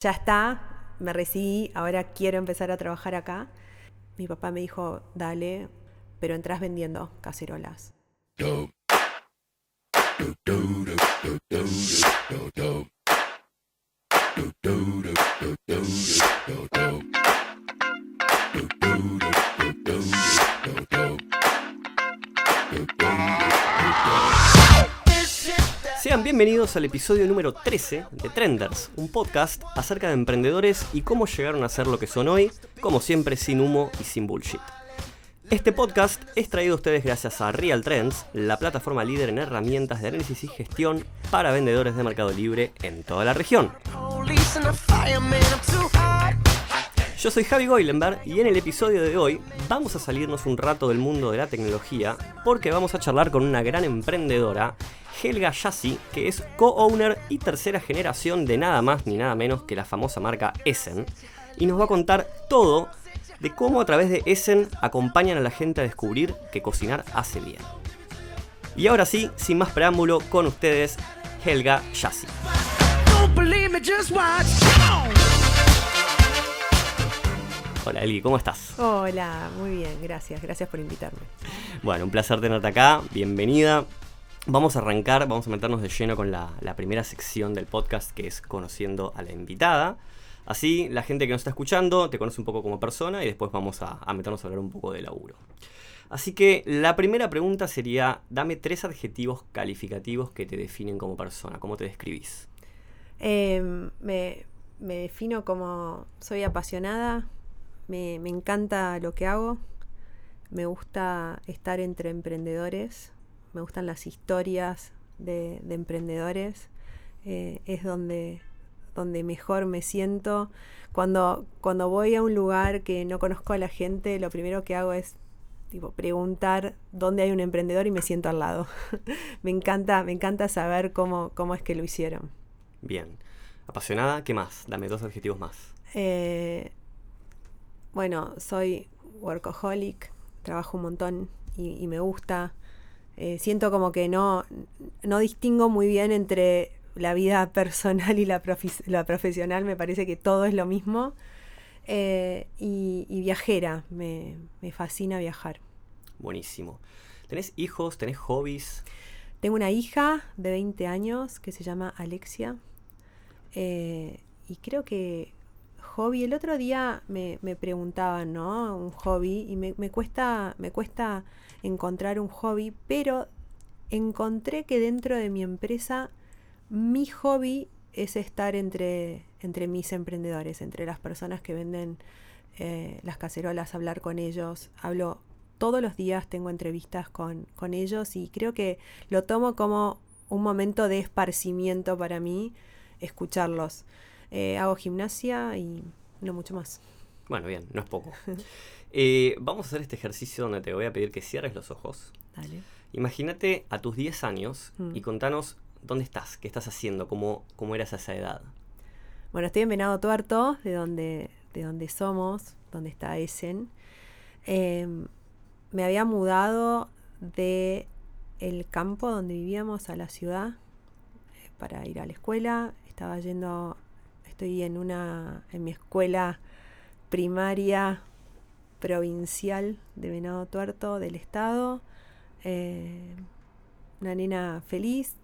ya está, me recibí, ahora quiero empezar a trabajar acá. Mi papá me dijo, dale, pero entras vendiendo cacerolas. Sean bienvenidos al episodio número 13 de Trenders, un podcast acerca de emprendedores y cómo llegaron a ser lo que son hoy, como siempre sin humo y sin bullshit. Este podcast es traído a ustedes gracias a Real Trends, la plataforma líder en herramientas de análisis y gestión para vendedores de Mercado Libre en toda la región. Yo soy Javi Goilenberg y en el episodio de hoy vamos a salirnos un rato del mundo de la tecnología porque vamos a charlar con una gran emprendedora, Helga Yassi, que es co-owner y tercera generación de nada más ni nada menos que la famosa marca Essen, y nos va a contar todo de cómo a través de Essen acompañan a la gente a descubrir que cocinar hace bien. Y ahora sí, sin más preámbulo, con ustedes, Helga Yassi. Hola Eli, ¿cómo estás? Hola, muy bien, gracias, gracias por invitarme. Bueno, un placer tenerte acá, bienvenida. Vamos a arrancar, vamos a meternos de lleno con la, primera sección del podcast que es conociendo a la invitada. Así la gente que nos está escuchando te conoce un poco como persona y después vamos a, meternos a hablar un poco de laburo. Así que la primera pregunta sería, dame tres adjetivos calificativos que te definen como persona, ¿cómo te describís? Eh, me, defino como soy apasionada, me encanta lo que hago, me gusta estar entre emprendedores, me gustan las historias de, de emprendedores, eh, es donde, donde mejor me siento. Cuando, cuando voy a un lugar que no conozco a la gente, lo primero que hago es tipo, preguntar dónde hay un emprendedor y me siento al lado. me, encanta, me encanta saber cómo, cómo es que lo hicieron. Bien. Apasionada, ¿qué más? Dame dos adjetivos más. Eh, bueno, soy workaholic, trabajo un montón y, y me gusta. Eh, siento como que no, no distingo muy bien entre la vida personal y la, la profesional, me parece que todo es lo mismo. Eh, y, y viajera, me, me fascina viajar. Buenísimo. ¿Tenés hijos? ¿Tenés hobbies? Tengo una hija de 20 años que se llama Alexia. Eh, y creo que hobby, el otro día me, me preguntaban, ¿no? Un hobby, y me, me cuesta, me cuesta encontrar un hobby, pero encontré que dentro de mi empresa mi hobby es estar entre, entre mis emprendedores, entre las personas que venden eh, las cacerolas, hablar con ellos. Hablo todos los días, tengo entrevistas con, con ellos y creo que lo tomo como un momento de esparcimiento para mí, escucharlos. Eh, hago gimnasia y no mucho más. Bueno, bien, no es poco. Eh, vamos a hacer este ejercicio donde te voy a pedir que cierres los ojos. Dale. Imagínate a tus 10 años Mm. y contanos dónde estás, qué estás haciendo, cómo, cómo eras a esa edad. Bueno, estoy en Venado Tuerto, de donde, de donde somos, donde está Essen. Eh, me había mudado de el campo donde vivíamos a la ciudad eh, para ir a la escuela. Estaba yendo, estoy en una, en mi escuela primaria provincial de Venado Tuerto del estado. Eh, una nena feliz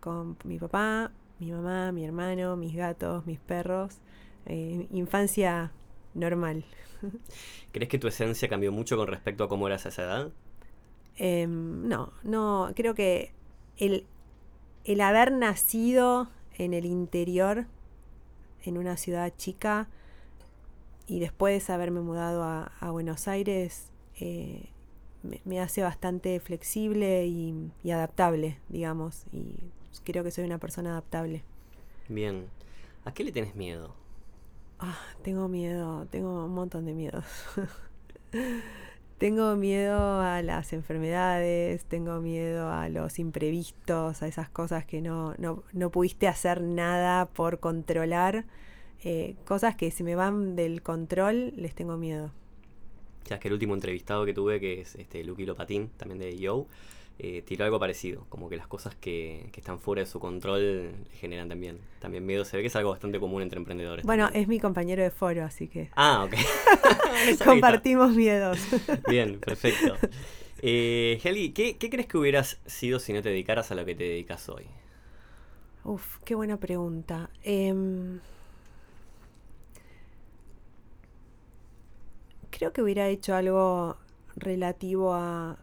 con mi papá, mi mamá, mi hermano, mis gatos, mis perros. Eh, infancia normal. ¿Crees que tu esencia cambió mucho con respecto a cómo eras a esa edad? Eh, no, no, creo que el, el haber nacido en el interior, en una ciudad chica, y después haberme mudado a, a Buenos Aires, eh, me, me hace bastante flexible y, y adaptable, digamos. Y creo que soy una persona adaptable. Bien. ¿A qué le tenés miedo? Ah, tengo miedo, tengo un montón de miedos. tengo miedo a las enfermedades, tengo miedo a los imprevistos, a esas cosas que no, no, no pudiste hacer nada por controlar. Eh, cosas que si me van del control, les tengo miedo. Ya que el último entrevistado que tuve, que es este Lucky Lopatín, también de Yo, eh, tiró algo parecido, como que las cosas que, que, están fuera de su control generan también, también miedo. Se ve que es algo bastante común entre emprendedores. Bueno, es mi compañero de foro, así que... Ah, ok. Compartimos miedos. Bien, perfecto. Eh, Heli, ¿qué, ¿qué crees que hubieras sido si no te dedicaras a lo que te dedicas hoy? Uf, qué buena pregunta. Eh, creo que hubiera hecho algo relativo a,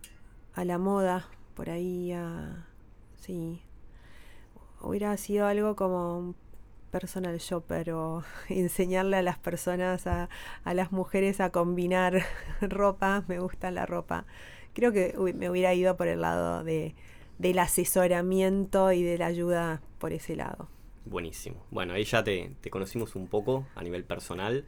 a la moda, por ahí a... Sí. Hubiera sido algo como un personal shopper o enseñarle a las personas, a, a las mujeres a combinar ropa. Me gusta la ropa. Creo que me hubiera ido por el lado de, del asesoramiento y de la ayuda por ese lado. Buenísimo. Bueno, ahí ya te, te conocimos un poco a nivel personal.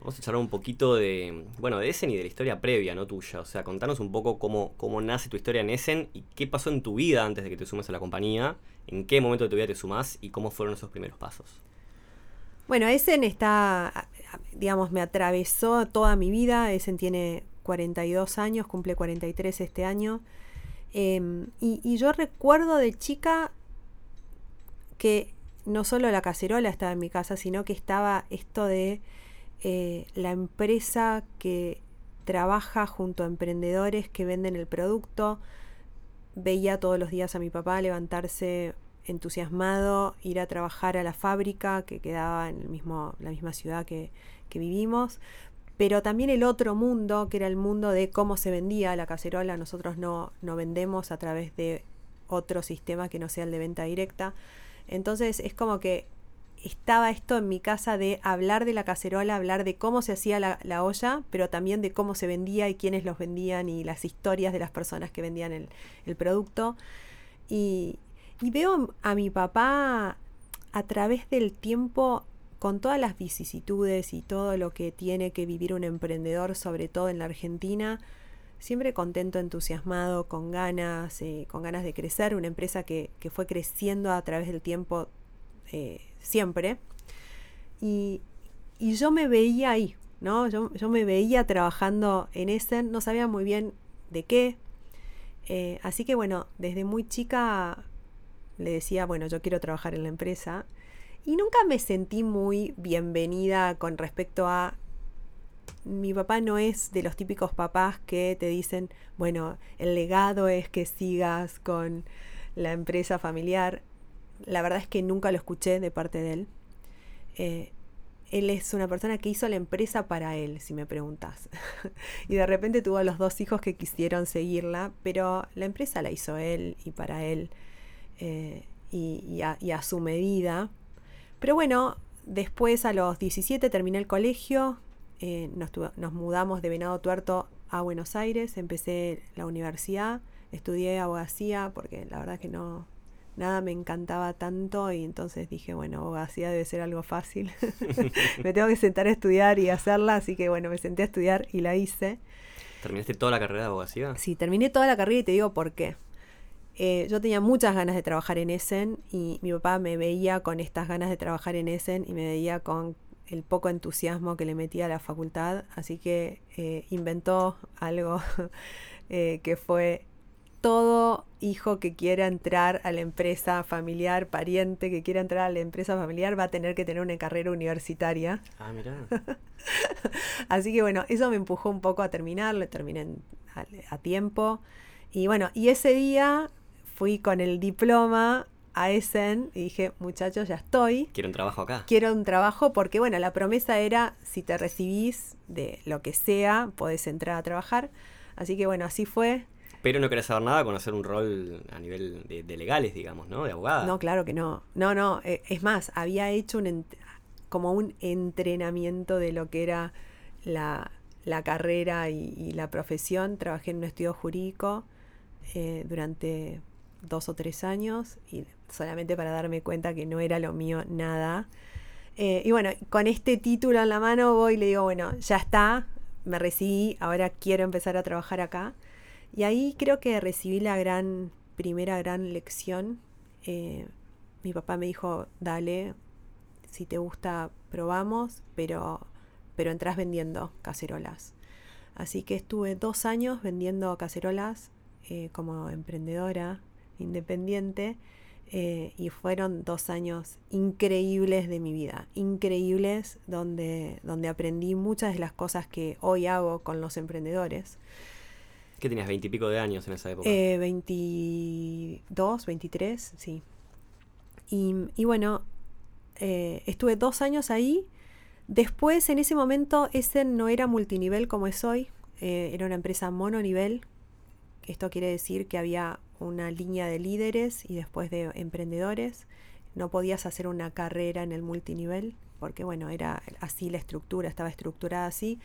Vamos a charlar un poquito de, bueno, de Essen y de la historia previa, ¿no? Tuya. O sea, contanos un poco cómo, cómo nace tu historia en Essen y qué pasó en tu vida antes de que te sumes a la compañía, en qué momento de tu vida te sumás y cómo fueron esos primeros pasos. Bueno, Essen está, digamos, me atravesó toda mi vida. Essen tiene 42 años, cumple 43 este año. Y, y yo recuerdo de chica que no solo la cacerola estaba en mi casa, sino que estaba esto de eh, la empresa que trabaja junto a emprendedores que venden el producto. Veía todos los días a mi papá levantarse entusiasmado, ir a trabajar a la fábrica que quedaba en el mismo, la misma ciudad que, que vivimos. Pero también el otro mundo, que era el mundo de cómo se vendía la cacerola. Nosotros no, no vendemos a través de otro sistema que no sea el de venta directa. Entonces es como que estaba esto en mi casa de hablar de la cacerola, hablar de cómo se hacía la, la, olla, pero también de cómo se vendía y quiénes los vendían y las historias de las personas que vendían el, producto. Y, veo a mi papá a través del tiempo con todas las vicisitudes y todo lo que tiene que vivir un emprendedor, sobre todo en la Argentina, siempre contento, entusiasmado, con ganas, eh, con ganas de crecer, una empresa que, que fue creciendo a través del tiempo eh, siempre. Y, y, yo me veía ahí, ¿no? Yo, yo, me veía trabajando en Essen, no sabía muy bien de qué. Eh, así que bueno, desde muy chica le decía, bueno, yo quiero trabajar en la empresa. Y nunca me sentí muy bienvenida con respecto a... Mi papá no es de los típicos papás que te dicen, bueno, el legado es que sigas con la empresa familiar la verdad es que nunca lo escuché de parte de él. Eh, él es una persona que hizo la empresa para él, si me preguntas. y de repente tuvo a los dos hijos que quisieron seguirla, pero la empresa la hizo él y para él eh, y, a, su medida. Pero bueno, después a los 17 terminé el colegio, eh, nos, nos mudamos de Venado Tuerto a Buenos Aires, empecé la universidad, estudié abogacía porque la verdad que no, nada me encantaba tanto y entonces dije, bueno, abogacía debe ser algo fácil. me tengo que sentar a estudiar y hacerla, así que bueno, me senté a estudiar y la hice. ¿Terminaste toda la carrera de abogacía? Sí, terminé toda la carrera y te digo por qué. Eh, yo tenía muchas ganas de trabajar en Essen y mi papá me veía con estas ganas de trabajar en Essen y me veía con el poco entusiasmo que le metía a la facultad, así que eh, inventó algo eh, que fue todo hijo que quiera entrar a la empresa familiar, pariente que quiera entrar a la empresa familiar, va a tener que tener una carrera universitaria. Ah, mira. Así que bueno, eso me empujó un poco a terminarlo, terminé a, a, tiempo. Y bueno, y ese día fui con el diploma a Essen y dije, muchachos, ya estoy. Quiero un trabajo acá. Quiero un trabajo porque, bueno, la promesa era, si te recibís de lo que sea, podés entrar a trabajar. Así que bueno, así fue. Pero no querés saber nada con hacer un rol a nivel de, legales, digamos, ¿no? De abogada. No, claro que no. No, no. Eh, es más, había hecho un como un entrenamiento de lo que era la, la carrera y, y, la profesión. Trabajé en un estudio jurídico eh, durante dos o tres años y solamente para darme cuenta que no era lo mío nada. Eh, y bueno, con este título en la mano voy y le digo, bueno, ya está, me recibí, ahora quiero empezar a trabajar acá. Y ahí creo que recibí la gran, primera gran lección. Eh, mi papá me dijo, dale, si te gusta, probamos, pero, pero entras vendiendo cacerolas. Así que estuve dos años vendiendo cacerolas eh, como emprendedora independiente eh, y fueron dos años increíbles de mi vida, increíbles donde, donde aprendí muchas de las cosas que hoy hago con los emprendedores. ¿Qué tenías? ¿Veintipico de años en esa época? Eh, 22, 23, sí. Y, y bueno, eh, estuve dos años ahí. Después, en ese momento, ese no era multinivel como es hoy. Eh, era una empresa mononivel. Esto quiere decir que había una línea de líderes y después de emprendedores. No podías hacer una carrera en el multinivel porque, bueno, era así la estructura, estaba estructurada así.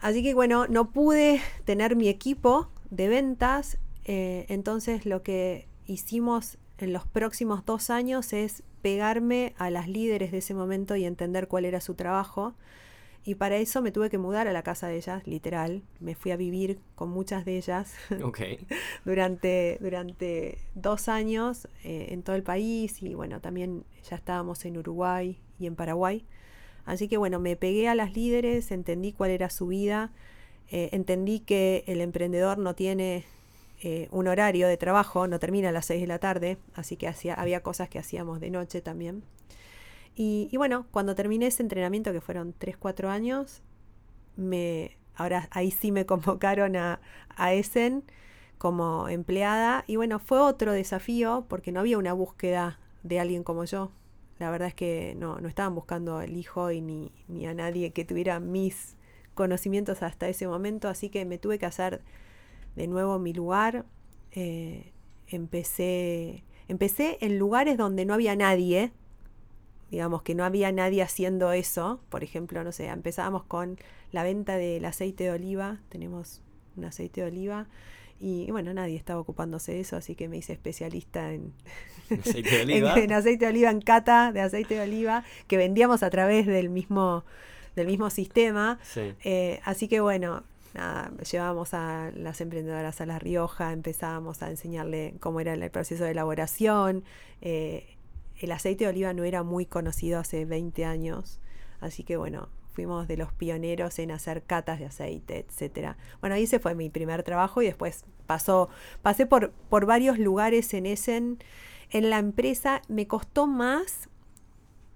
Así que, bueno, no pude tener mi equipo de ventas. Eh, entonces, lo que hicimos en los próximos dos años es pegarme a las líderes de ese momento y entender cuál era su trabajo. Y para eso me tuve que mudar a la casa de ellas, literal. Me fui a vivir con muchas de ellas okay. durante, durante dos años eh, en todo el país. Y bueno, también ya estábamos en Uruguay y en Paraguay. Así que bueno, me pegué a las líderes, entendí cuál era su vida, eh, entendí que el emprendedor no tiene eh, un horario de trabajo, no termina a las 6 de la tarde, así que había cosas que hacíamos de noche también. Y, y bueno, cuando terminé ese entrenamiento, que fueron 3, 4 años, me, ahora ahí sí me convocaron a, a Essen como empleada. Y bueno, fue otro desafío porque no había una búsqueda de alguien como yo. La verdad es que no, no estaban buscando el hijo y ni, ni a nadie que tuviera mis conocimientos hasta ese momento, así que me tuve que hacer de nuevo mi lugar. Eh, empecé, empecé en lugares donde no había nadie, digamos que no había nadie haciendo eso. Por ejemplo, no sé, empezábamos con la venta del aceite de oliva, tenemos un aceite de oliva. Y bueno, nadie estaba ocupándose de eso, así que me hice especialista en aceite de oliva, en, en, aceite de oliva, en cata de aceite de oliva, que vendíamos a través del mismo, del mismo sistema. Sí. Eh, así que bueno, nada, llevábamos a las emprendedoras a La Rioja, empezábamos a enseñarle cómo era el proceso de elaboración. Eh, el aceite de oliva no era muy conocido hace 20 años, así que bueno, fuimos de los pioneros en hacer catas de aceite, etcétera. Bueno, ahí ese fue mi primer trabajo y después pasó, pasé por, por varios lugares en Essen. En la empresa me costó más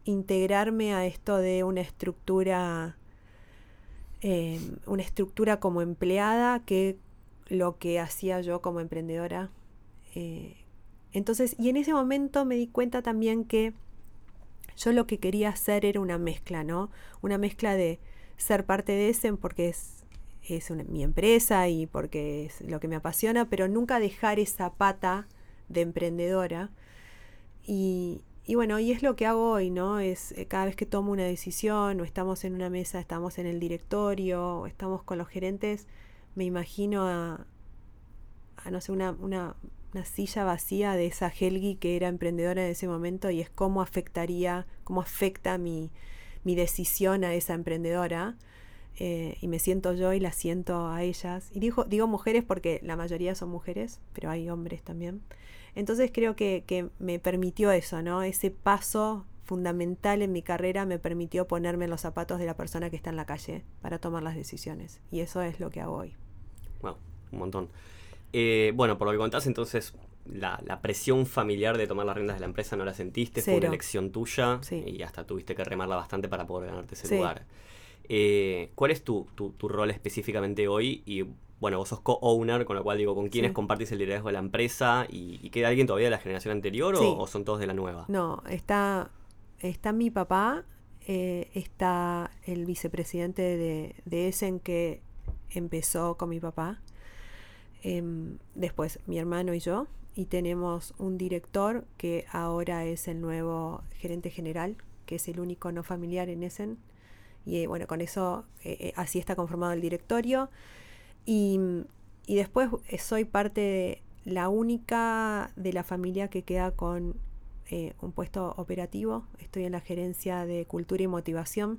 integrarme a esto de una estructura eh, una estructura como empleada que lo que hacía yo como emprendedora. Eh, entonces, y en ese momento me di cuenta también que yo lo que quería hacer era una mezcla, ¿no? Una mezcla de ser parte de Essen porque es, es mi empresa y porque es lo que me apasiona, pero nunca dejar esa pata de emprendedora. Y, y bueno, y es lo que hago hoy, ¿no? Es eh, cada vez que tomo una decisión o estamos en una mesa, estamos en el directorio o estamos con los gerentes, me imagino a, a no sé, una, una, una, silla vacía de esa Helgi que era emprendedora en ese momento y es cómo afectaría, cómo afecta mi, mi decisión a esa emprendedora. Eh, y me siento yo y la siento a ellas. Y digo, digo mujeres porque la mayoría son mujeres, pero hay hombres también. Entonces creo que, que, me permitió eso, ¿no? Ese paso fundamental en mi carrera me permitió ponerme en los zapatos de la persona que está en la calle para tomar las decisiones. Y eso es lo que hago hoy. Wow, un montón. Eh, bueno, por lo que contás, entonces la, la, presión familiar de tomar las riendas de la empresa no la sentiste, Cero. fue una elección tuya sí. y hasta tuviste que remarla bastante para poder ganarte ese sí. lugar. Eh, ¿Cuál es tu, tu, tu, rol específicamente hoy? Y bueno, vos sos co-owner, con lo cual digo, ¿con quiénes Sí. compartís el liderazgo de la empresa? ¿Y, y queda alguien todavía de la generación anterior o son todos de la nueva? No, está, está mi papá, eh, está el vicepresidente de, de Essen que empezó con mi papá, em, después mi hermano y yo, y tenemos un director que ahora es el nuevo gerente general, que es el único no familiar en Essen. Y eh, bueno, con eso eh, eh, así está conformado el directorio. Y, y después soy parte de la única de la familia que queda con un puesto operativo. Estoy en la gerencia de cultura y motivación,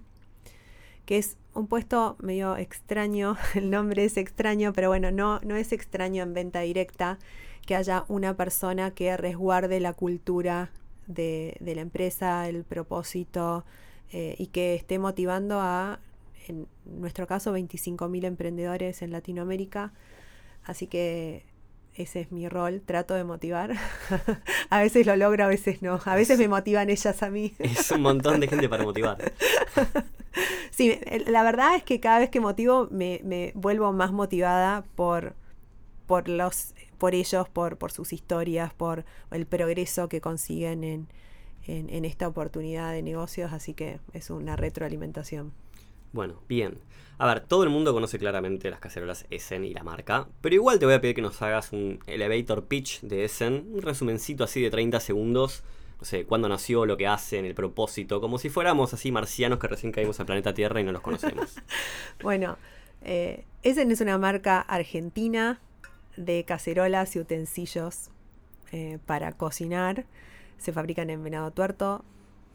que es un puesto medio extraño. El nombre es extraño, pero bueno, no, no es extraño en venta directa que haya una persona que resguarde la cultura de, de la empresa, el propósito eh, y que esté motivando a, en nuestro caso, 25.000 emprendedores en Latinoamérica. Así que ese es mi rol, trato de motivar. a veces lo logro, a veces no. A veces me motivan ellas a mí. es un montón de gente para motivar. sí, la verdad es que cada vez que motivo me, me vuelvo más motivada por, por, los, por ellos, por, por sus historias, por el progreso que consiguen en, en, en esta oportunidad de negocios. Así que es una retroalimentación. Bueno, bien. A ver, todo el mundo conoce claramente las cacerolas Essen y la marca, pero igual te voy a pedir que nos hagas un elevator pitch de Essen, un resumencito así de 30 segundos, no sé, cuándo nació, lo que hacen, el propósito, como si fuéramos así marcianos que recién caímos al planeta Tierra y no los conocemos. bueno, eh, Essen es una marca argentina de cacerolas y utensilios eh, para cocinar. Se fabrican en Venado Tuerto.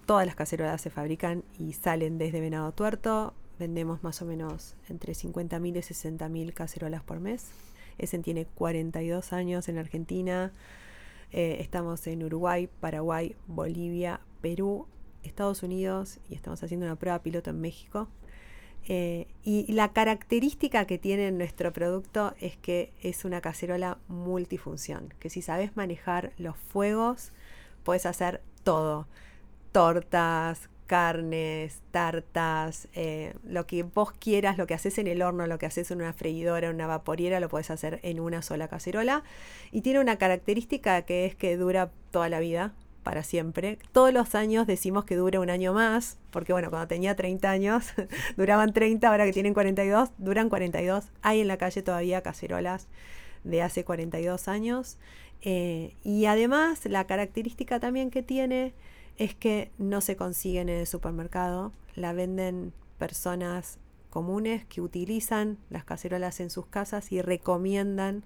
Todas las cacerolas se fabrican y salen desde Venado Tuerto vendemos más o menos entre 50.000 y 60.000 cacerolas por mes. Essen tiene 42 años en Argentina. Eh, estamos en Uruguay, Paraguay, Bolivia, Perú, Estados Unidos y estamos haciendo una prueba piloto en México. Eh, y la característica que tiene nuestro producto es que es una cacerola multifunción, que si sabes manejar los fuegos, puedes hacer todo. Tortas, carnes, tartas, eh, lo que vos quieras, lo que haces en el horno, lo que haces en una freidora, en una vaporiera, lo puedes hacer en una sola cacerola. Y tiene una característica que es que dura toda la vida, para siempre. Todos los años decimos que dura un año más, porque bueno, cuando tenía 30 años duraban 30, ahora que tienen 42, duran 42. Hay en la calle todavía cacerolas de hace 42 años. Eh, y además la característica también que tiene es que no se consiguen en el supermercado, la venden personas comunes que utilizan las cacerolas en sus casas y recomiendan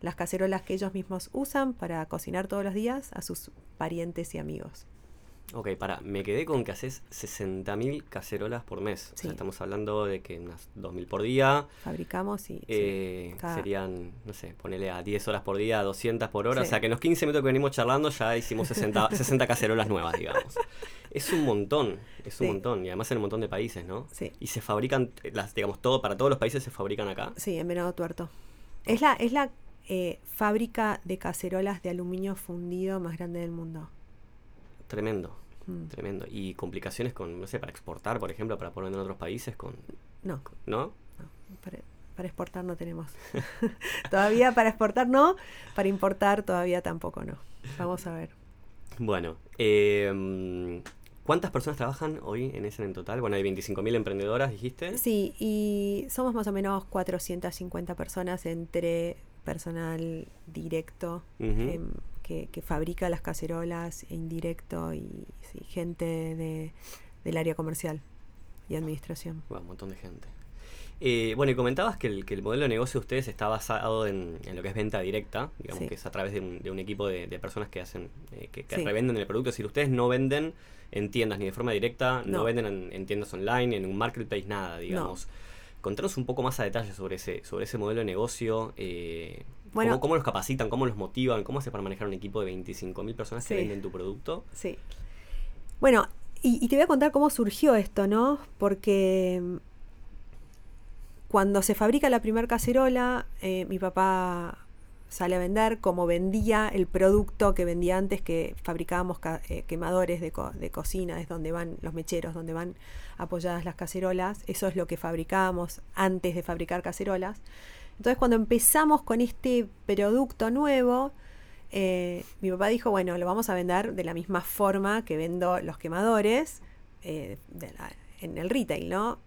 las cacerolas que ellos mismos usan para cocinar todos los días a sus parientes y amigos. Ok, para, me quedé con que haces 60.000 cacerolas por mes. O sea, estamos hablando de que unas 2.000 por día. Fabricamos y... Eh, serían, no sé, ponele a 10 horas por día, 200 por hora. O sea, que en los 15 minutos que venimos charlando ya hicimos 60, 60 cacerolas nuevas, digamos. Es un montón, es un montón. Y además en un montón de países, ¿no? Sí. Y se fabrican, las, digamos, todo, para todos los países se fabrican acá. Sí, en Venado Tuerto. Es la, es la eh, fábrica de cacerolas de aluminio fundido más grande del mundo. Tremendo. Mm. Tremendo. ¿Y complicaciones con, no sé, para exportar, por ejemplo, para poner en otros países? con No. ¿No? para, exportar no tenemos. todavía para exportar no, para importar todavía tampoco no. Vamos a ver. Bueno, eh, ¿cuántas personas trabajan hoy en ese en total? Bueno, hay 25.000 emprendedoras, dijiste. Sí, y somos más o menos 450 personas entre personal directo, que, fabrica las cacerolas en directo y gente de, del área comercial y administración. un montón de gente. Eh, bueno, y comentabas que el, que el, modelo de negocio de ustedes está basado en, lo que es venta directa, digamos que es a través de un, equipo de, personas que hacen, eh, que, revenden el producto. Si ustedes no venden en tiendas ni de forma directa, no, venden en, tiendas online, en un marketplace, nada, digamos. Contanos un poco más a detalle sobre ese, sobre ese modelo de negocio. Eh, ¿cómo, los capacitan? ¿Cómo los motivan? ¿Cómo hace para manejar un equipo de 25.000 personas que venden tu producto? Sí. Bueno, y, te voy a contar cómo surgió esto, ¿no? Porque mm, cuando se fabrica la primer cacerola, eh, mi papá sale a vender como vendía el producto que vendía antes, que fabricábamos eh, quemadores de, de, cocina, es donde van los mecheros, donde van apoyadas las cacerolas. Eso es lo que fabricábamos antes de fabricar cacerolas. Entonces cuando empezamos con este producto nuevo, eh, mi papá dijo, bueno, lo vamos a vender de la misma forma que vendo los quemadores eh, en el retail, ¿no?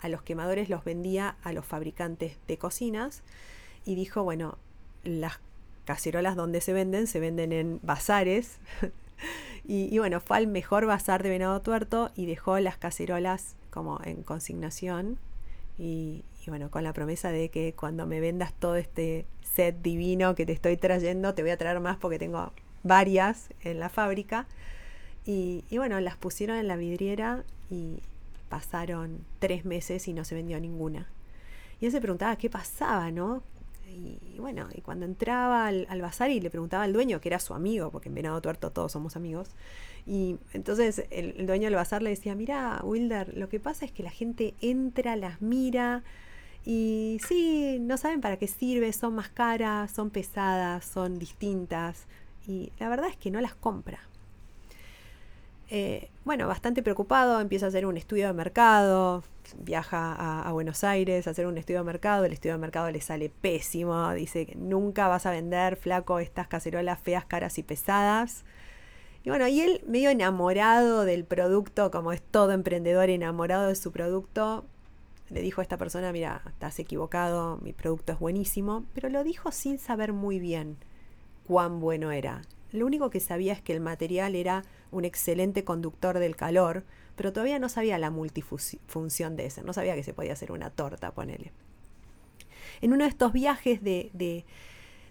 A los quemadores los vendía a los fabricantes de cocinas y dijo, bueno, las cacerolas donde se venden, se venden en bazares. y, bueno, fue al mejor bazar de Venado Tuerto y dejó las cacerolas como en consignación. Y, y bueno, con la promesa de que cuando me vendas todo este set divino que te estoy trayendo, te voy a traer más porque tengo varias en la fábrica. Y, y bueno, las pusieron en la vidriera y pasaron tres meses y no se vendió ninguna. Y él se preguntaba qué pasaba, ¿no? Y, bueno, y cuando entraba al, bazar y le preguntaba al dueño, que era su amigo, porque en Venado Tuerto todos somos amigos, y entonces el, el dueño del bazar le decía, mira, Wilder, lo que pasa es que la gente entra, las mira, Y sí, no saben para qué sirve, son más caras, son pesadas, son distintas. Y la verdad es que no las compra. Eh, bueno, bastante preocupado, empieza a hacer un estudio de mercado, viaja a, a, Buenos Aires a hacer un estudio de mercado, el estudio de mercado le sale pésimo, dice que nunca vas a vender, flaco, estas cacerolas feas, caras y pesadas. Y bueno, y él medio enamorado del producto, como es todo emprendedor enamorado de su producto, le dijo a esta persona, mira, estás equivocado, mi producto es buenísimo, pero lo dijo sin saber muy bien cuán bueno era. Lo único que sabía es que el material era un excelente conductor del calor, pero todavía no sabía la multifunción de ese, no sabía que se podía hacer una torta, ponele. En uno de estos viajes de, de,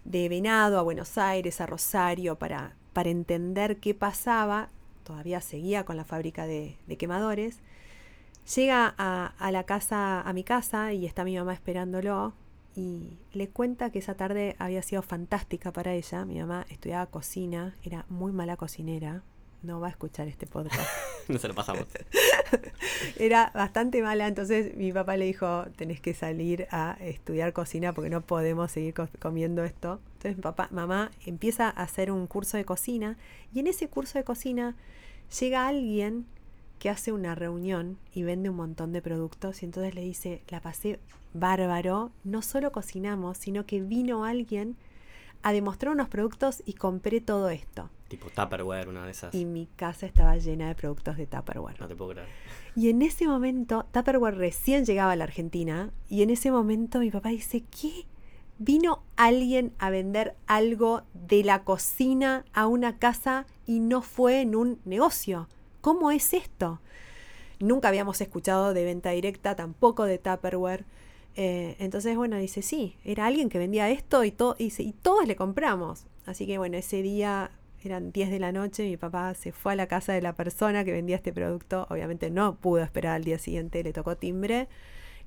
de Venado a Buenos Aires, a Rosario, para, para entender qué pasaba, todavía seguía con la fábrica de, de quemadores, llega a, a, la casa, a mi casa, y está mi mamá esperándolo, y le cuenta que esa tarde había sido fantástica para ella. Mi mamá estudiaba cocina, era muy mala cocinera, no va a escuchar este podcast. no se lo pasamos. Era bastante mala, entonces mi papá le dijo, tenés que salir a estudiar cocina porque no podemos seguir co comiendo esto. Entonces papá, mamá empieza a hacer un curso de cocina y en ese curso de cocina llega alguien que hace una reunión y vende un montón de productos y entonces le dice, la pasé bárbaro, no solo cocinamos, sino que vino alguien a demostrar unos productos y compré todo esto. Tipo Tupperware, una de esas. Y mi casa estaba llena de productos de Tupperware. No te puedo creer. Y en ese momento, Tupperware recién llegaba a la Argentina, y en ese momento mi papá dice, ¿qué? Vino alguien a vender algo de la cocina a una casa y no fue en un negocio. ¿Cómo es esto? Nunca habíamos escuchado de venta directa, tampoco de Tupperware. Eh, entonces, bueno, dice, sí, era alguien que vendía esto y, y todos le compramos. Así que, bueno, ese día eran 10 de la noche, mi papá se fue a la casa de la persona que vendía este producto, obviamente no pudo esperar al día siguiente, le tocó timbre,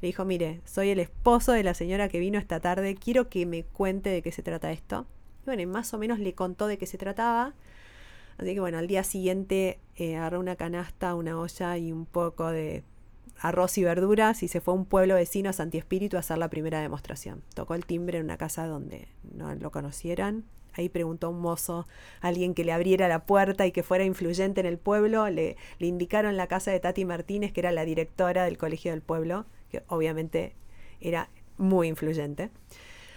le dijo, mire, soy el esposo de la señora que vino esta tarde, quiero que me cuente de qué se trata esto. Y bueno, más o menos le contó de qué se trataba. Así que bueno, al día siguiente eh, una canasta, una olla y un poco de arroz y verduras y se fue a un pueblo vecino a Santi Espíritu a hacer la primera demostración. Tocó el timbre en una casa donde no lo conocieran Ahí preguntó un mozo, alguien que le abriera la puerta y que fuera influyente en el pueblo. Le, le indicaron la casa de Tati Martínez, que era la directora del Colegio del Pueblo, que obviamente era muy influyente.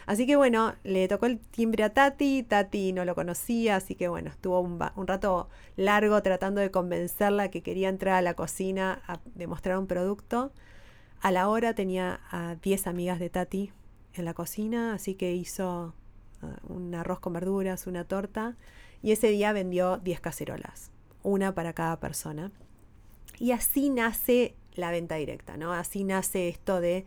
Así que bueno, le tocó el timbre a Tati, Tati no lo conocía, así que bueno, estuvo un, rato largo tratando de convencerla que quería entrar a la cocina a demostrar un producto. A la hora tenía a 10 amigas de Tati en la cocina, así que hizo un arroz con verduras, una torta, y ese día vendió 10 cacerolas, una para cada persona. Y así nace la venta directa, ¿no? Así nace esto de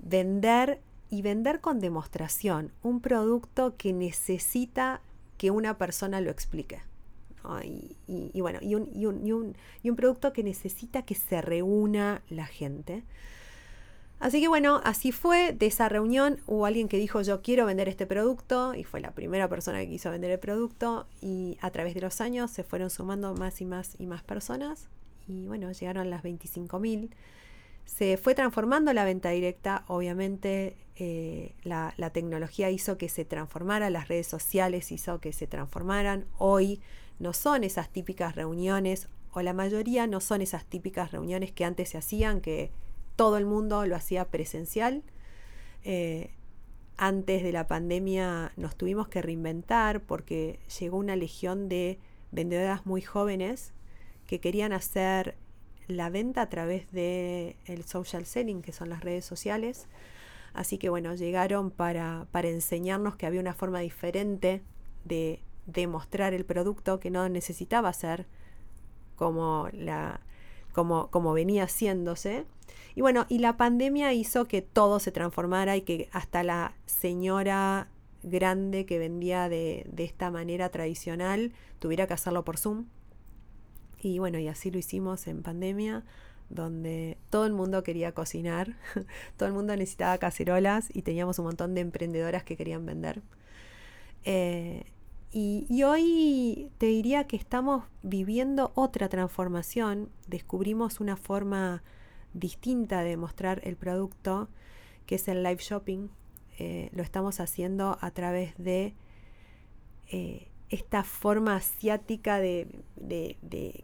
vender y vender con demostración un producto que necesita que una persona lo explique. Y, y, y, bueno, y un, y, un, y un producto que necesita que se reúna la gente. Así que bueno, así fue. De esa reunión hubo alguien que dijo yo quiero vender este producto y fue la primera persona que quiso vender el producto y a través de los años se fueron sumando más y más y más personas y bueno, llegaron las 25.000. Se fue transformando la venta directa, obviamente eh, la, tecnología hizo que se transformara, las redes sociales hizo que se transformaran. Hoy no son esas típicas reuniones o la mayoría no son esas típicas reuniones que antes se hacían que todo el mundo lo hacía presencial. Eh, antes de la pandemia nos tuvimos que reinventar porque llegó una legión de vendedoras muy jóvenes que querían hacer la venta a través de el social selling, que son las redes sociales. Así que bueno, llegaron para, para enseñarnos que había una forma diferente de demostrar el producto que no necesitaba ser como, la, como, como venía haciéndose y bueno, y la pandemia hizo que todo se transformara y que hasta la señora grande que vendía de, de esta manera tradicional tuviera que hacerlo por Zoom. Y bueno, y así lo hicimos en pandemia, donde todo el mundo quería cocinar, todo el mundo necesitaba cacerolas y teníamos un montón de emprendedoras que querían vender. Eh, y, hoy te diría que estamos viviendo otra transformación, descubrimos una forma distinta de mostrar el producto que es el live shopping. Eh, lo estamos haciendo a través de eh, esta forma asiática de,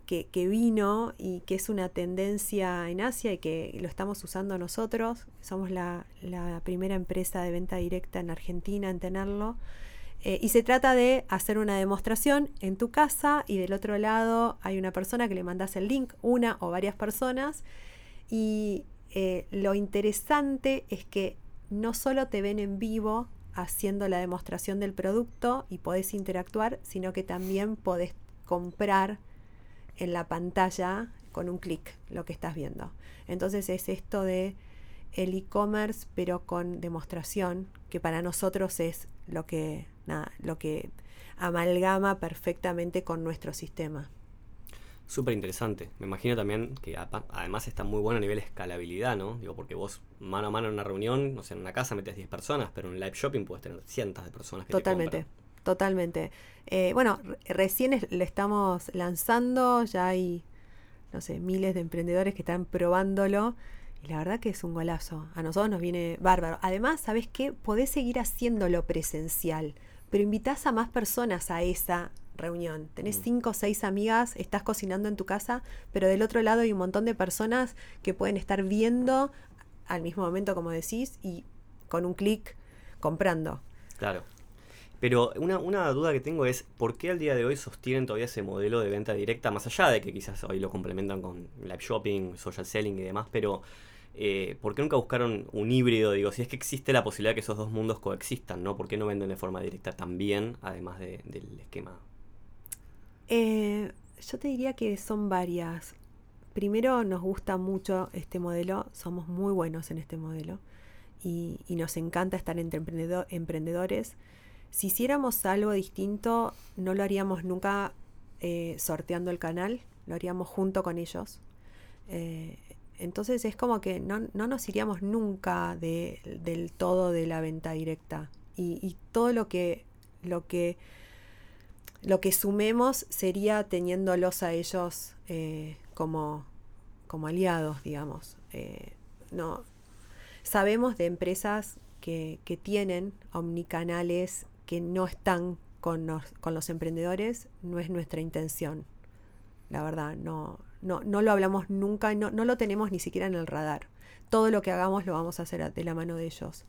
que, vino y que es una tendencia en Asia y que lo estamos usando nosotros. Somos la, primera empresa de venta directa en Argentina en tenerlo. Eh, y se trata de hacer una demostración en tu casa y del otro lado hay una persona que le mandas el link, una o varias personas. Y eh, lo interesante es que no solo te ven en vivo, haciendo la demostración del producto y podés interactuar, sino que también podés comprar en la pantalla con un clic lo que estás viendo. Entonces es esto de el e-commerce pero con demostración, que para nosotros es lo que, nada, lo que amalgama perfectamente con nuestro sistema. Súper interesante. Me imagino también que además está muy bueno a nivel de escalabilidad, ¿no? Digo, porque vos mano a mano en una reunión, no sé, en una casa metes 10 personas, pero en live shopping puedes tener cientos de personas que Totalmente. Te Totalmente. Eh, bueno, recién le estamos lanzando, ya hay, no sé, miles de emprendedores que están probándolo. Y la verdad que es un golazo. A nosotros nos viene bárbaro. Además, ¿sabes qué? Podés seguir haciéndolo presencial, pero invitás a más personas a esa reunión. Tenés mm. cinco o seis amigas, estás cocinando en tu casa, pero del otro lado hay un montón de personas que pueden estar viendo al mismo momento, como decís, y con un clic comprando. Claro. Pero una, una, duda que tengo es, ¿por qué al día de hoy sostienen todavía ese modelo de venta directa, más allá de que quizás hoy lo complementan con live shopping, social selling y demás, pero eh, ¿por qué nunca buscaron un híbrido? Digo, si es que existe la posibilidad de que esos dos mundos coexistan, ¿no? ¿Por qué no venden de forma directa también, además del esquema eh, yo te diría que son varias. Primero nos gusta mucho este modelo, somos muy buenos en este modelo y, nos encanta estar entre emprendedores. Si hiciéramos algo distinto, no lo haríamos nunca eh, sorteando el canal, lo haríamos junto con ellos. Eh, entonces es como que no, nos iríamos nunca del todo de la venta directa. Y, y todo lo que, lo que lo que sumemos sería teniéndolos a ellos eh, como, como, aliados, digamos. Eh, no, sabemos de empresas que, que, tienen omnicanales que no están con los, con los emprendedores, no es nuestra intención. La verdad, no, no, no lo hablamos nunca, no, no lo tenemos ni siquiera en el radar. Todo lo que hagamos lo vamos a hacer de la mano de ellos.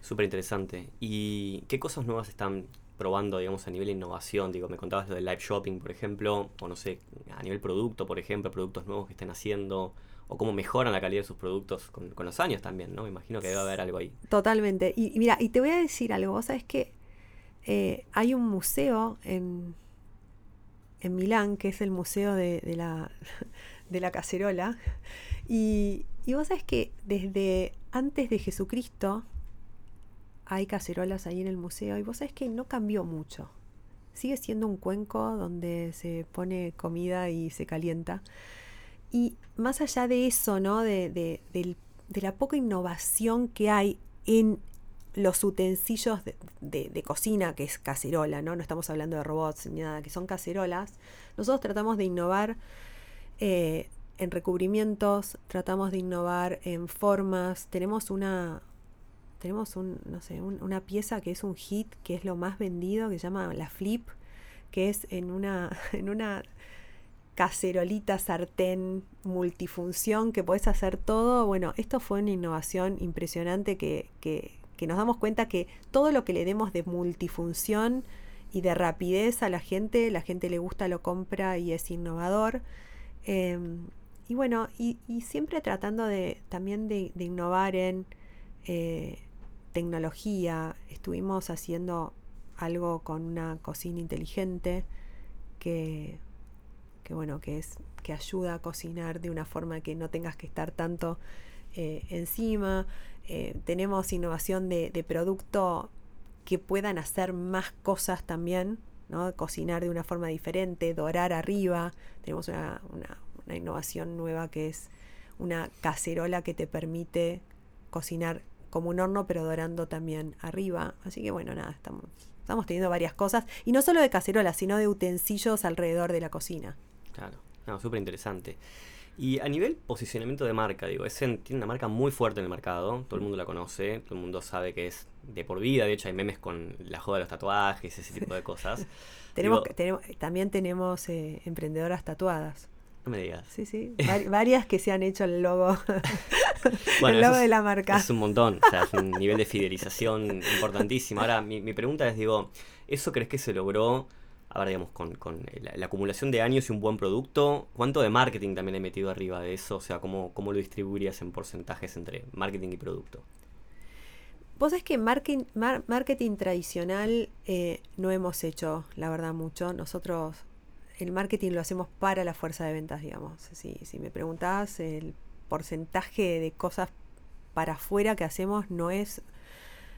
Súper interesante. ¿Y qué cosas nuevas están probando, digamos, a nivel de innovación? Digo, me contabas lo del live shopping, por ejemplo, o no sé, a nivel producto, por ejemplo, productos nuevos que estén haciendo, o cómo mejoran la calidad de sus productos con, los años también, ¿no? Me imagino que debe haber algo ahí. Totalmente. Y, mira, y te voy a decir algo, vos sabés que eh, hay un museo en, en Milán, que es el museo de, la, de la cacerola, y, y vos sabés que desde antes de Jesucristo, hay cacerolas ahí en el museo y vos sabés que no cambió mucho. Sigue siendo un cuenco donde se pone comida y se calienta. Y más allá de eso, ¿no? De, de, la poca innovación que hay en los utensilios de, cocina, que es cacerola, ¿no? No estamos hablando de robots ni nada, que son cacerolas. Nosotros tratamos de innovar eh, en recubrimientos, tratamos de innovar en formas. Tenemos una, tenemos un, no sé, una pieza que es un hit, que es lo más vendido, que se llama la flip, que es en una, en una cacerolita sartén multifunción que puedes hacer todo. Bueno, esto fue una innovación impresionante que, que, nos damos cuenta que todo lo que le demos de multifunción y de rapidez a la gente, la gente le gusta, lo compra y es innovador. Em, y bueno, y, siempre tratando de también de, innovar en eh, tecnología, estuvimos haciendo algo con una cocina inteligente que, bueno, que es que ayuda a cocinar de una forma que no tengas que estar tanto eh, encima. Eh, tenemos innovación de, producto que puedan hacer más cosas también, ¿no? cocinar de una forma diferente, dorar arriba. Tenemos una, una innovación nueva que es una cacerola que te permite cocinar como un horno, pero dorando también arriba. Así que bueno, nada, estamos, estamos teniendo varias cosas. Y no solo de cacerolas, sino de utensilios alrededor de la cocina. Claro, no, súper interesante. Y a nivel posicionamiento de marca, digo, Essen tiene una marca muy fuerte en el mercado, todo el mundo la conoce, todo el mundo sabe que es de por vida, de hecho hay memes con la joda de los tatuajes, ese tipo de cosas. tenemos, tenemos, también tenemos eh, emprendedoras tatuadas. No me digas. Sí, sí, varias que se han hecho el logo, el logo de la marca. Es un montón, o sea, es un nivel de fidelización importantísimo. Ahora, mi, mi pregunta es, digo, ¿eso crees que se logró ahora digamos, con, la, acumulación de años y un buen producto, ¿cuánto de marketing también he metido arriba de eso? O sea, ¿cómo, cómo lo distribuirías en porcentajes entre marketing y producto? Vos es que marketing, marketing tradicional eh, no hemos hecho, la verdad, mucho. Nosotros el marketing lo hacemos para la fuerza de ventas, digamos. Si, me preguntás, el porcentaje de cosas para afuera que hacemos no es,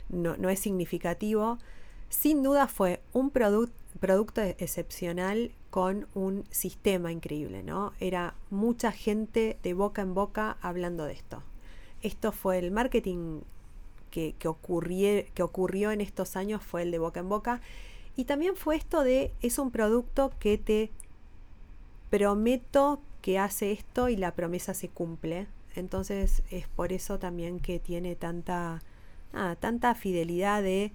no, no es significativo. Sin duda fue un producto excepcional con un sistema increíble, ¿no? Era mucha gente de boca en boca hablando de esto. Esto fue el marketing que, que, que ocurrió en estos años, fue el de boca en boca. Y también fue esto de, es un producto que te prometo que hace esto y la promesa se cumple. Entonces es por eso también que tiene tanta, tanta fidelidad de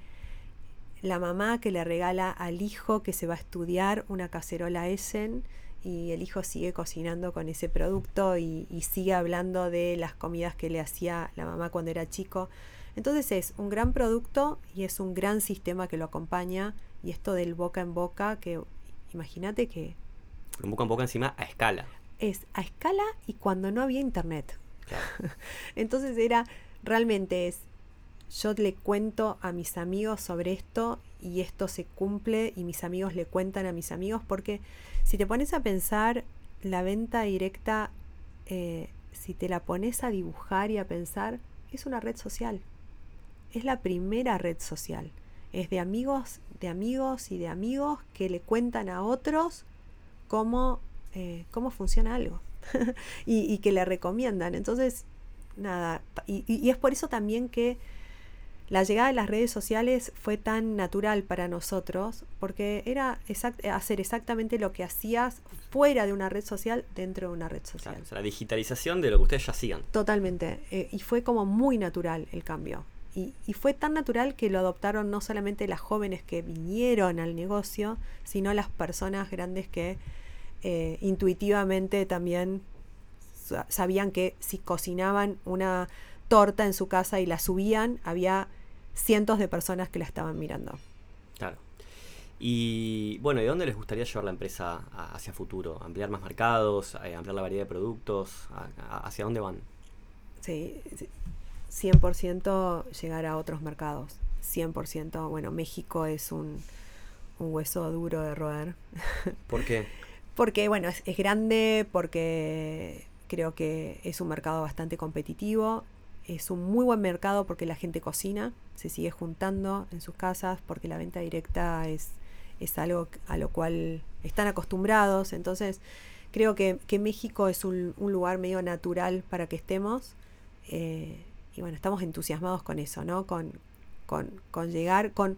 la mamá que le regala al hijo que se va a estudiar una cacerola Essen y el hijo sigue cocinando con ese producto y, sigue hablando de las comidas que le hacía la mamá cuando era chico. Entonces es un gran producto y es un gran sistema que lo acompaña y esto del boca en boca que imagínate que... Un boca en boca encima a escala. Es a escala y cuando no había internet. Entonces era, realmente es yo le cuento a mis amigos sobre esto y esto se cumple y mis amigos le cuentan a mis amigos porque si te pones a pensar la venta directa, eh, si te la pones a dibujar y a pensar, es una red social. Es la primera red social. Es de amigos, de amigos y de amigos que le cuentan a otros cómo, eh, cómo funciona algo y, que le recomiendan. Entonces, nada, y es por eso también que la llegada de las redes sociales fue tan natural para nosotros porque era hacer exactamente lo que hacías fuera de una red social dentro de una red social. la digitalización de lo que ustedes ya hacían. Totalmente. Eh, y fue como muy natural el cambio. Y, fue tan natural que lo adoptaron no solamente las jóvenes que vinieron al negocio, sino las personas grandes que eh, intuitivamente también sabían que si cocinaban una torta en su casa y la subían, había cientos de personas que la estaban mirando. Claro. Y bueno, ¿de dónde les gustaría llevar la empresa hacia futuro? ¿Ampliar más mercados? Eh, ¿Ampliar la variedad de productos? ¿Hacia dónde van? Sí, 100% llegar a otros mercados. 100%. Bueno, México es un, hueso duro de roer. ¿Por qué? porque, bueno, es grande, porque creo que es un mercado bastante competitivo es un muy buen mercado porque la gente cocina, se sigue juntando en sus casas, porque la venta directa es, es algo a lo cual están acostumbrados. Entonces, creo que, México es un, lugar medio natural para que estemos. Eh, y bueno, estamos entusiasmados con eso, ¿no? Con, con, llegar, con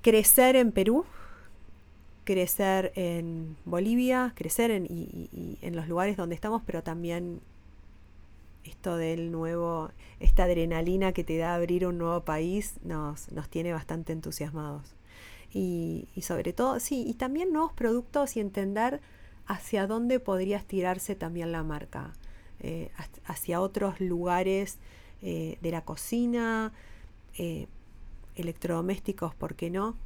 crecer en Perú, crecer en Bolivia, crecer en, y en los lugares donde estamos, pero también esto del nuevo, esta adrenalina que te da abrir un nuevo país nos, nos tiene bastante entusiasmados. Y, sobre todo, sí, y también nuevos productos y entender hacia dónde podría estirarse también la marca, eh, hacia otros lugares eh, de la cocina, eh, electrodomésticos, ¿por qué no?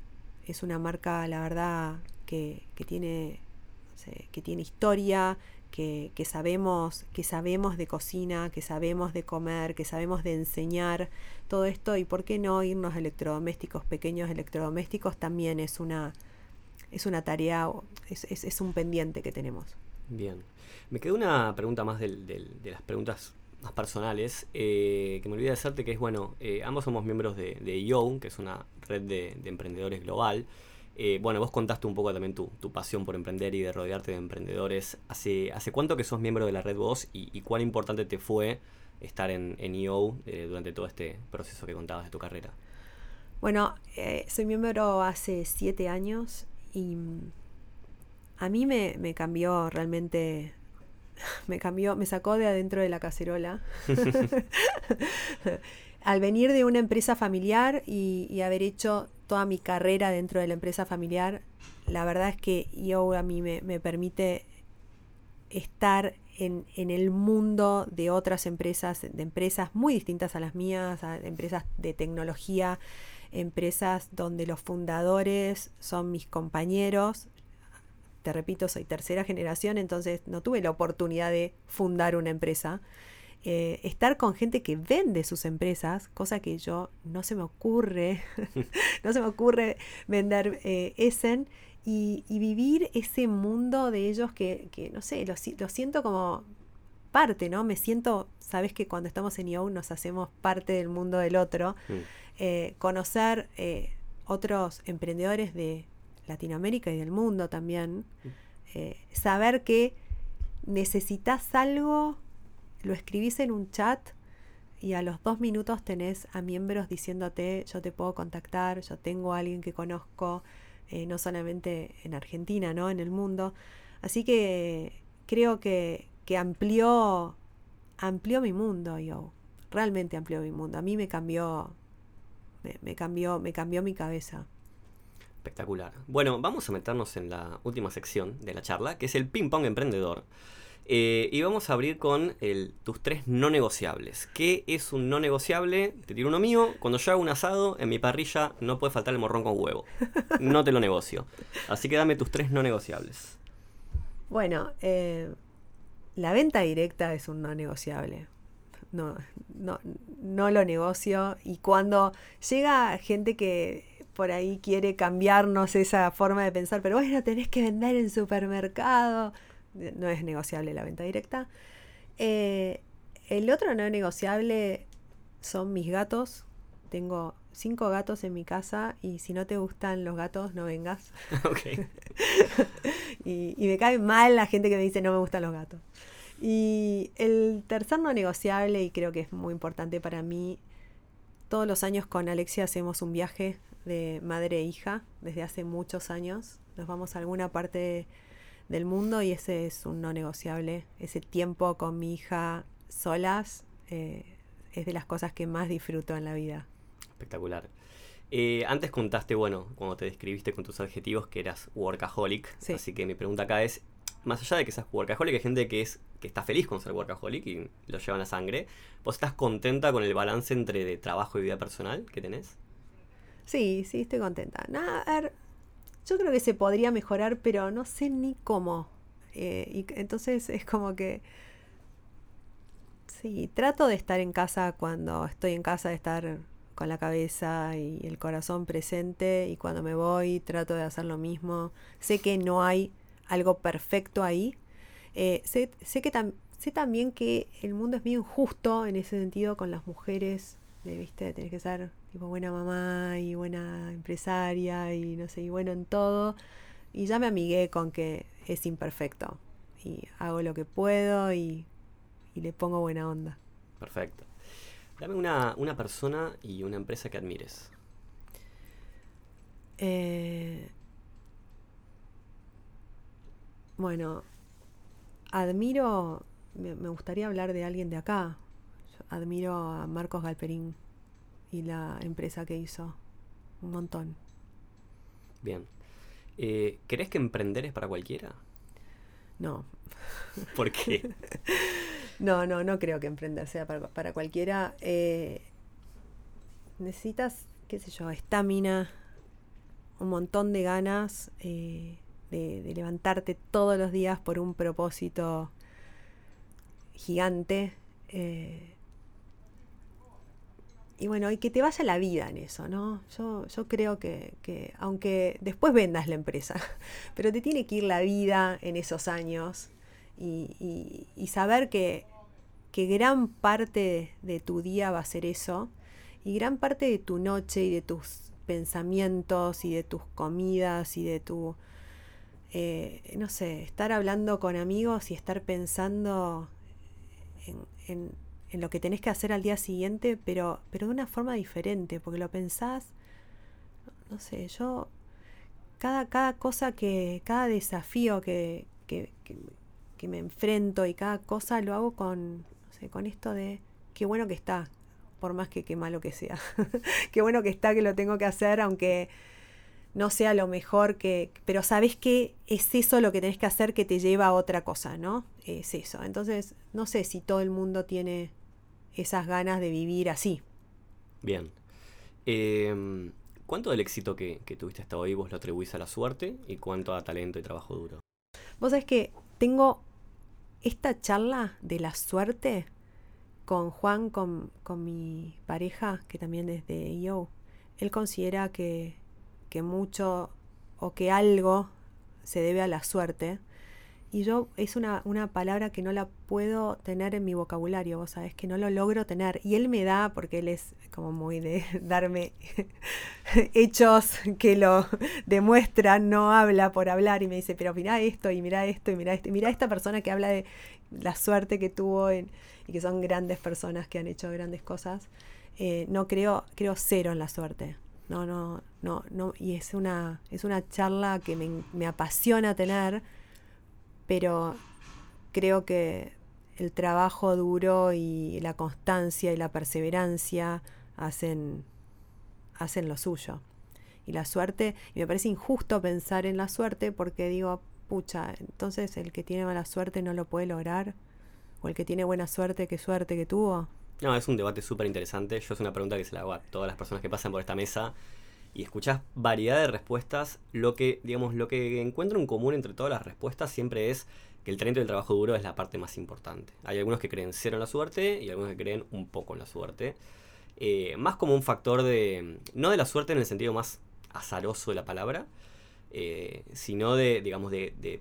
Es una marca, la verdad, que, que tiene, que tiene historia, que, sabemos, que sabemos de cocina, que sabemos de comer, que sabemos de enseñar todo esto y por qué no irnos a electrodomésticos, pequeños electrodomésticos también es una, es una tarea, es, es, un pendiente que tenemos. Bien. Me quedó una pregunta más de las preguntas más personales eh, que me olvidé de hacerte, que es, bueno, eh, ambos somos miembros de, de IO, que es una red de, de emprendedores global. Eh, bueno, vos contaste un poco también tu, pasión por emprender y de rodearte de emprendedores. ¿Hace, hace cuánto que sos miembro de la red Voz y, cuán importante te fue estar en, en EO eh, durante todo este proceso que contabas de tu carrera? Bueno, soy miembro hace siete años y a mí me, cambió realmente me cambió, me sacó de adentro de la cacerola. Al venir de una empresa familiar y, haber hecho toda mi carrera dentro de la empresa familiar, la verdad es que yoga a mí me, permite estar en, el mundo de otras empresas, de empresas muy distintas a las mías, empresas de tecnología, empresas donde los fundadores son mis compañeros. Te repito, soy tercera generación, entonces no tuve la oportunidad de fundar una empresa. Eh, estar con gente que vende sus empresas, cosa que yo no se me ocurre, no se me ocurre vender eh, Essen y, vivir ese mundo de ellos que, no sé, lo, siento como parte, ¿no? Me siento, sabes que cuando estamos en IO nos hacemos parte del mundo del otro. Mm. Eh, conocer eh, otros emprendedores de Latinoamérica y del mundo también, eh, saber que necesitas algo, lo escribís en un chat y a los dos minutos tenés a miembros diciéndote yo te puedo contactar, yo tengo a alguien que conozco, no solamente en Argentina, ¿no? En el mundo. Así que creo que, que amplió, amplió mi mundo, yo. Realmente amplió mi mundo. A mí me cambió me, cambió, me cambió mi cabeza. Espectacular. Bueno, vamos a meternos en la última sección de la charla, que es el ping pong emprendedor. Eh, y vamos a abrir con tus tres no negociables. ¿Qué es un no negociable? Te tiro uno mío. Cuando yo hago un asado, en mi parrilla no puede faltar el morrón con huevo. No te lo negocio. Así que dame tus tres no negociables. Bueno, eh, la venta directa es un no negociable no lo negocio. Y cuando llega gente que por ahí quiere cambiarnos esa forma de pensar, pero bueno, tenés que vender en supermercado, no es negociable la venta directa. Eh, el otro no negociable son mis gatos. Tengo cinco gatos en mi casa y si no te gustan los gatos, no vengas. y, y, me cae mal la gente que me dice no me gustan los gatos. Y el tercer no negociable, y creo que es muy importante para mí, todos los años con Alexia hacemos un viaje de madre e hija desde hace muchos años. Nos vamos a alguna parte del mundo y ese es un no negociable. Ese tiempo con mi hija solas eh, es de las cosas que más disfruto en la vida. Espectacular. Eh, antes contaste, bueno, cuando te describiste con tus adjetivos que eras workaholic. Así que mi pregunta acá es, más allá de que seas workaholic, hay gente que es que está feliz con ser workaholic y lo llevan a sangre. ¿Vos estás contenta con el balance entre trabajo y vida personal que tenés? Sí, sí, estoy contenta. Nada, a ver, yo creo que se podría mejorar, pero no sé ni cómo. Eh, y entonces es como que... Sí, trato de estar en casa cuando estoy en casa, de estar con la cabeza y el corazón presente y cuando me voy trato de hacer lo mismo. Sé que no hay algo perfecto ahí. Eh, sé, que sé también que el mundo es muy injusto en ese sentido con las mujeres. ¿viste? Tenés que ser tipo buena mamá y buena empresaria y no sé, y bueno en todo. Y ya me amigué con que es imperfecto. Y hago lo que puedo y, le pongo buena onda. Perfecto. Dame una, una persona y una empresa que admires. Eh, bueno, admiro, me, gustaría hablar de alguien de acá. admiro a Marcos Galperín y la empresa que hizo. Un montón. Bien. Eh, ¿Crees que emprender es para cualquiera? No. ¿Por qué? no, no, no creo que emprender sea para, cualquiera. Eh, necesitas, qué sé yo, estamina, un montón de ganas. Eh, de, levantarte todos los días por un propósito gigante. Eh, y bueno, y que te vaya la vida en eso, ¿no? Yo, yo creo que, aunque después vendas la empresa, pero te tiene que ir la vida en esos años y, y saber que, que gran parte de tu día va a ser eso y gran parte de tu noche y de tus pensamientos y de tus comidas y de tu eh, no sé, estar hablando con amigos y estar pensando en, lo que tenés que hacer al día siguiente, pero, pero de una forma diferente, porque lo pensás, no sé, yo, cada, cada cosa que, cada desafío que, que me enfrento y cada cosa lo hago con, no sé, con esto de qué bueno que está, por más que qué malo que sea. qué bueno que está que lo tengo que hacer, aunque no sea lo mejor que, pero sabes que es eso lo que tenés que hacer que te lleva a otra cosa, ¿no? Es eso. Entonces, no sé si todo el mundo tiene esas ganas de vivir así. Bien. Em, ¿Cuánto del éxito que, tuviste hasta hoy vos lo atribuís a la suerte y cuánto a talento y trabajo duro? Vos sabés que tengo esta charla de la suerte con Juan, con, con mi pareja, que también es de yo. Él considera que que mucho o que algo se debe a la suerte. Y yo es una, una, palabra que no la puedo tener en mi vocabulario, vos sabés, que no lo logro tener. Y él me da, porque él es como muy de darme hechos que lo demuestran, no habla por hablar y me dice, pero mira esto y mira esto y mira esto. Mira esta persona que habla de la suerte que tuvo y que son grandes personas que han hecho grandes cosas. Eh, no creo, creo cero en la suerte. No, no, no, no. Y es una, es una charla que me, me apasiona tener, pero creo que el trabajo duro y la constancia y la perseverancia hacen, hacen lo suyo. Y la suerte, y me parece injusto pensar en la suerte porque digo, pucha, entonces el que tiene mala suerte no lo puede lograr, o el que tiene buena suerte, qué suerte que tuvo. No, es un debate súper interesante. Yo es una pregunta que se la hago a todas las personas que pasan por esta mesa y escuchás variedad de respuestas. Lo que, digamos, lo que encuentro en común entre todas las respuestas siempre es que el talento y el trabajo duro es la parte más importante. Hay algunos que creen cero en la suerte y algunos que creen un poco en la suerte. Eh, más como un factor de. no de la suerte en el sentido más azaroso de la palabra, eh, sino de, digamos, de. de,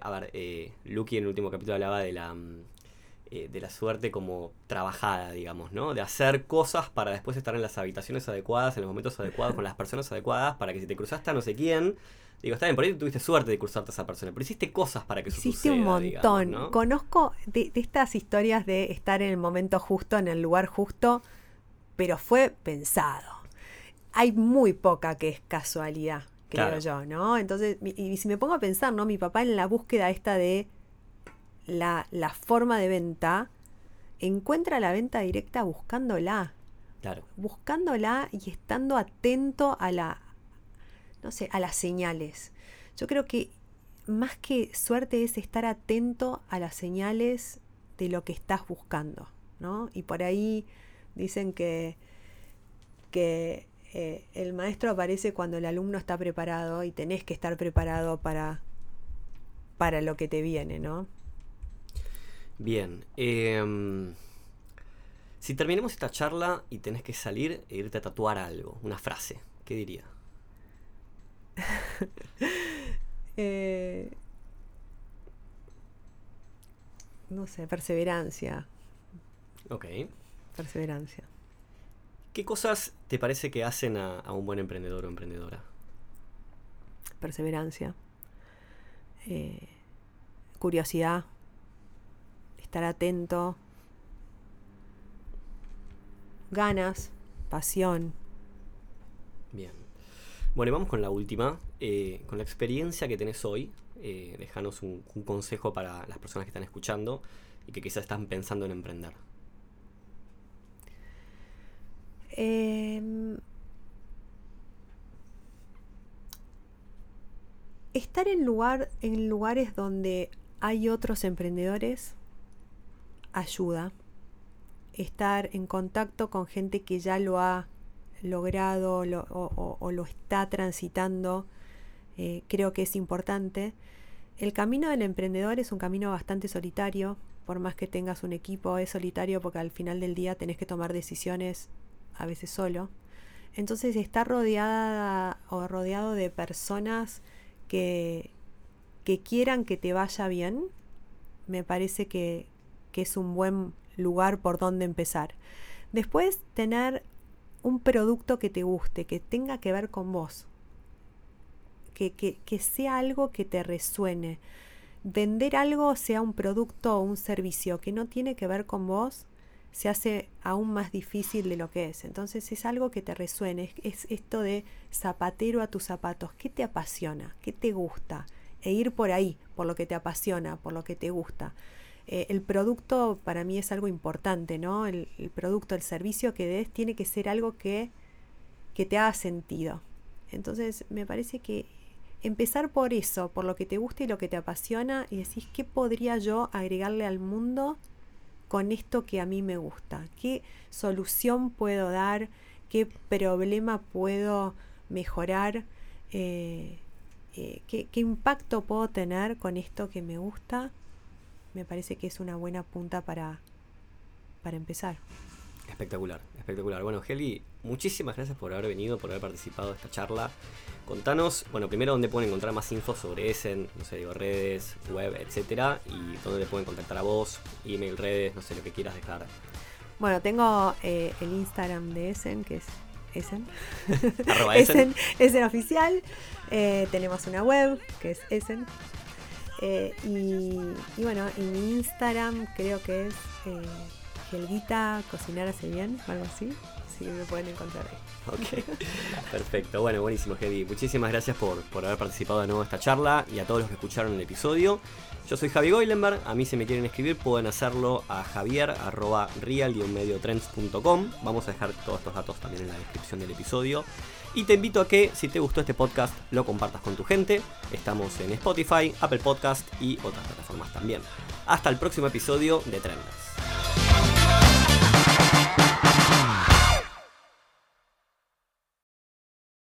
a ver, eh, Lucky en el último capítulo hablaba de la mm, eh, de la suerte como trabajada, digamos, ¿no? De hacer cosas para después estar en las habitaciones adecuadas, en los momentos adecuados, con las personas adecuadas, para que si te cruzaste a no sé quién, digo, está bien, por ahí tuviste suerte de cruzarte a esa persona, pero hiciste cosas para que eso Hiciste un montón. Conozco de, estas historias de estar en el momento justo, en el lugar justo, pero fue pensado. Hay muy poca que es casualidad, creo yo, ¿no? Entonces, y si me pongo a pensar, ¿no? Mi papá en la búsqueda esta de la, forma de venta, encuentra la venta directa buscándola. Claro. Buscándola y estando atento a la, no sé, a las señales. Yo creo que más que suerte es estar atento a las señales de lo que estás buscando, ¿no? Y por ahí dicen que, que eh, el maestro aparece cuando el alumno está preparado y tenés que estar preparado para, para lo que te viene, ¿no? Bien. Em, si terminamos esta charla y tenés que salir e irte a tatuar algo, una frase, ¿qué diría? Eh, no sé, perseverancia. Ok. Perseverancia. ¿Qué cosas te parece que hacen a, un buen emprendedor o emprendedora? Perseverancia. Eh, curiosidad estar atento, ganas, pasión. Bien. Bueno, y vamos con la última. Eh, con la experiencia que tenés hoy, eh, déjanos un, consejo para las personas que están escuchando y que quizás están pensando en emprender. Em, estar en, lugar, en lugares donde hay otros emprendedores ayuda. Estar en contacto con gente que ya lo ha logrado o, lo está transitando, eh, creo que es importante. El camino del emprendedor es un camino bastante solitario, por más que tengas un equipo, es solitario porque al final del día tenés que tomar decisiones a veces solo. Entonces estar rodeada o rodeado de personas que, que quieran que te vaya bien, me parece que, que es un buen lugar por donde empezar. Después, tener un producto que te guste, que tenga que ver con vos, que, que, sea algo que te resuene. Vender algo, sea un producto o un servicio que no tiene que ver con vos, se hace aún más difícil de lo que es. Entonces es algo que te resuene, es, esto de zapatero a tus zapatos. ¿Qué te apasiona? ¿Qué te gusta? e ir por ahí, por lo que te apasiona, por lo que te gusta. Eh, el producto para mí es algo importante, ¿no? El, producto, el servicio que des tiene que ser algo que, que te haga sentido. Entonces me parece que empezar por eso, por lo que te gusta y lo que te apasiona y decís, ¿qué podría yo agregarle al mundo con esto que a mí me gusta? ¿Qué solución puedo dar? ¿Qué problema puedo mejorar? Eh, eh, ¿qué, ¿Qué impacto puedo tener con esto que me gusta? Me parece que es una buena punta para, para empezar. Espectacular, espectacular. Bueno, Heli, muchísimas gracias por haber venido, por haber participado de esta charla. Contanos, bueno, primero dónde pueden encontrar más info sobre Essen, no sé, digo, redes, web, etcétera, y dónde te pueden contactar a vos, email, redes, no sé, lo que quieras dejar. Bueno, tengo eh, el Instagram de Essen, que es Essen. Essen. Essen. oficial. Eh, tenemos una web, que es Essen. Eh, y, bueno, en mi Instagram creo que es eh, Helguita Cocinar hace bien, algo así. Sí, me pueden encontrar ahí. Ok, perfecto. Bueno, buenísimo, Heavy. Muchísimas gracias por, por haber participado de nuevo en esta charla y a todos los que escucharon el episodio. Yo soy Javi Goilenberg, a mí si me quieren escribir pueden hacerlo a javier mediotrends.com Vamos a dejar todos estos datos también en la descripción del episodio. Y te invito a que, si te gustó este podcast, lo compartas con tu gente. Estamos en Spotify, Apple Podcast y otras plataformas también. Hasta el próximo episodio de Trenders.